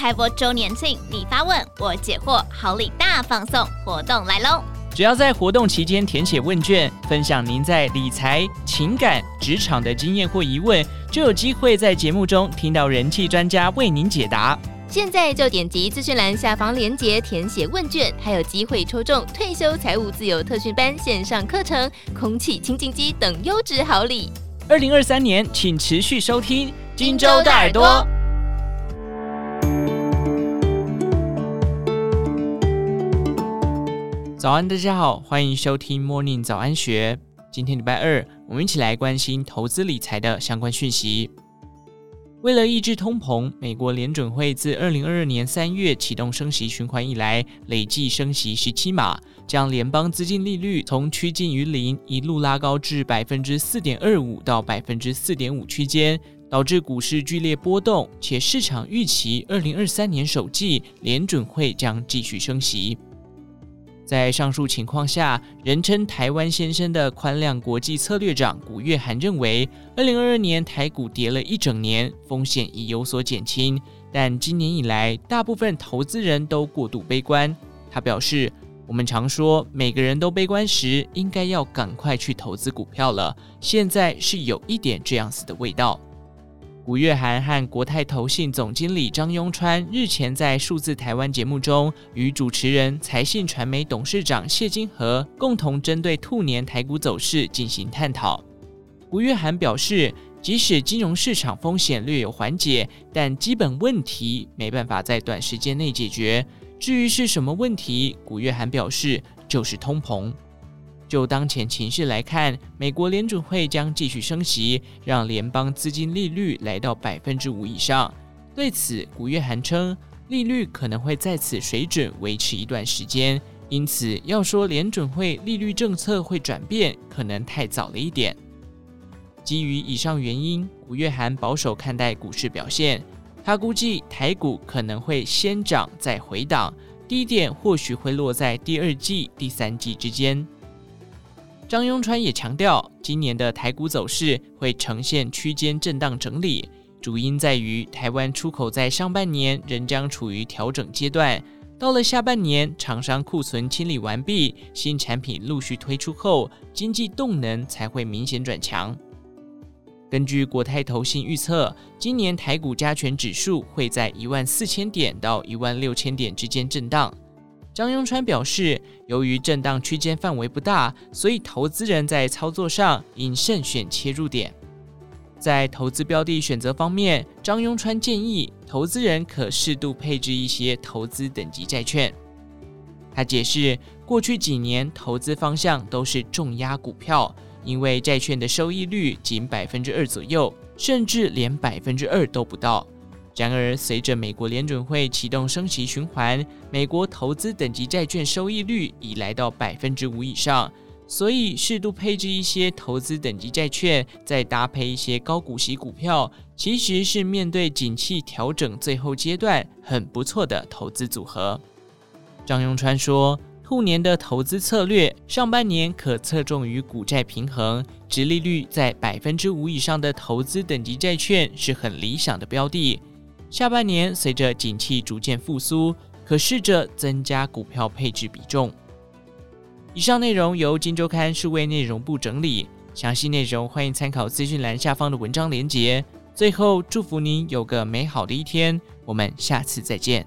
开播周年庆，你发问我解惑，好礼大放送活动来喽！只要在活动期间填写问卷，分享您在理财、情感、职场的经验或疑问，就有机会在节目中听到人气专家为您解答。现在就点击资讯栏下方链接填写问卷，还有机会抽中退休财务自由特训班线上课程、空气清净机等优质好礼。二零二三年，请持续收听荆州大耳朵。早安，大家好，欢迎收听 Morning 早安学。今天礼拜二，我们一起来关心投资理财的相关讯息。为了抑制通膨，美国联准会自二零二二年三月启动升息循环以来，累计升息十七码，将联邦资金利率从趋近于零一路拉高至百分之四点二五到百分之四点五区间，导致股市剧烈波动，且市场预期二零二三年首季联准会将继续升息。在上述情况下，人称“台湾先生”的宽量国际策略长古月涵认为，二零二二年台股跌了一整年，风险已有所减轻。但今年以来，大部分投资人都过度悲观。他表示：“我们常说，每个人都悲观时，应该要赶快去投资股票了。现在是有一点这样子的味道。”古月涵和国泰投信总经理张雍川日前在数字台湾节目中，与主持人财信传媒董事长谢金河共同针对兔年台股走势进行探讨。古月涵表示，即使金融市场风险略有缓解，但基本问题没办法在短时间内解决。至于是什么问题，古月涵表示，就是通膨。就当前情势来看，美国联准会将继续升息，让联邦资金利率来到百分之五以上。对此，古月涵称，利率可能会在此水准维持一段时间，因此要说联准会利率政策会转变，可能太早了一点。基于以上原因，古月涵保守看待股市表现，他估计台股可能会先涨再回档，低点或许会落在第二季、第三季之间。张雍川也强调，今年的台股走势会呈现区间震荡整理，主因在于台湾出口在上半年仍将处于调整阶段，到了下半年，厂商库存清理完毕，新产品陆续推出后，经济动能才会明显转强。根据国泰投信预测，今年台股加权指数会在一万四千点到一万六千点之间震荡。张雍川表示，由于震荡区间范围不大，所以投资人在操作上应慎选切入点。在投资标的选择方面，张雍川建议投资人可适度配置一些投资等级债券。他解释，过去几年投资方向都是重压股票，因为债券的收益率仅百分之二左右，甚至连百分之二都不到。然而，随着美国联准会启动升息循环，美国投资等级债券收益率已来到百分之五以上，所以适度配置一些投资等级债券，再搭配一些高股息股票，其实是面对景气调整最后阶段很不错的投资组合。张永川说，兔年的投资策略，上半年可侧重于股债平衡，殖利率在百分之五以上的投资等级债券是很理想的标的。下半年随着景气逐渐复苏，可试着增加股票配置比重。以上内容由金周刊数位内容部整理，详细内容欢迎参考资讯栏下方的文章连结。最后，祝福您有个美好的一天，我们下次再见。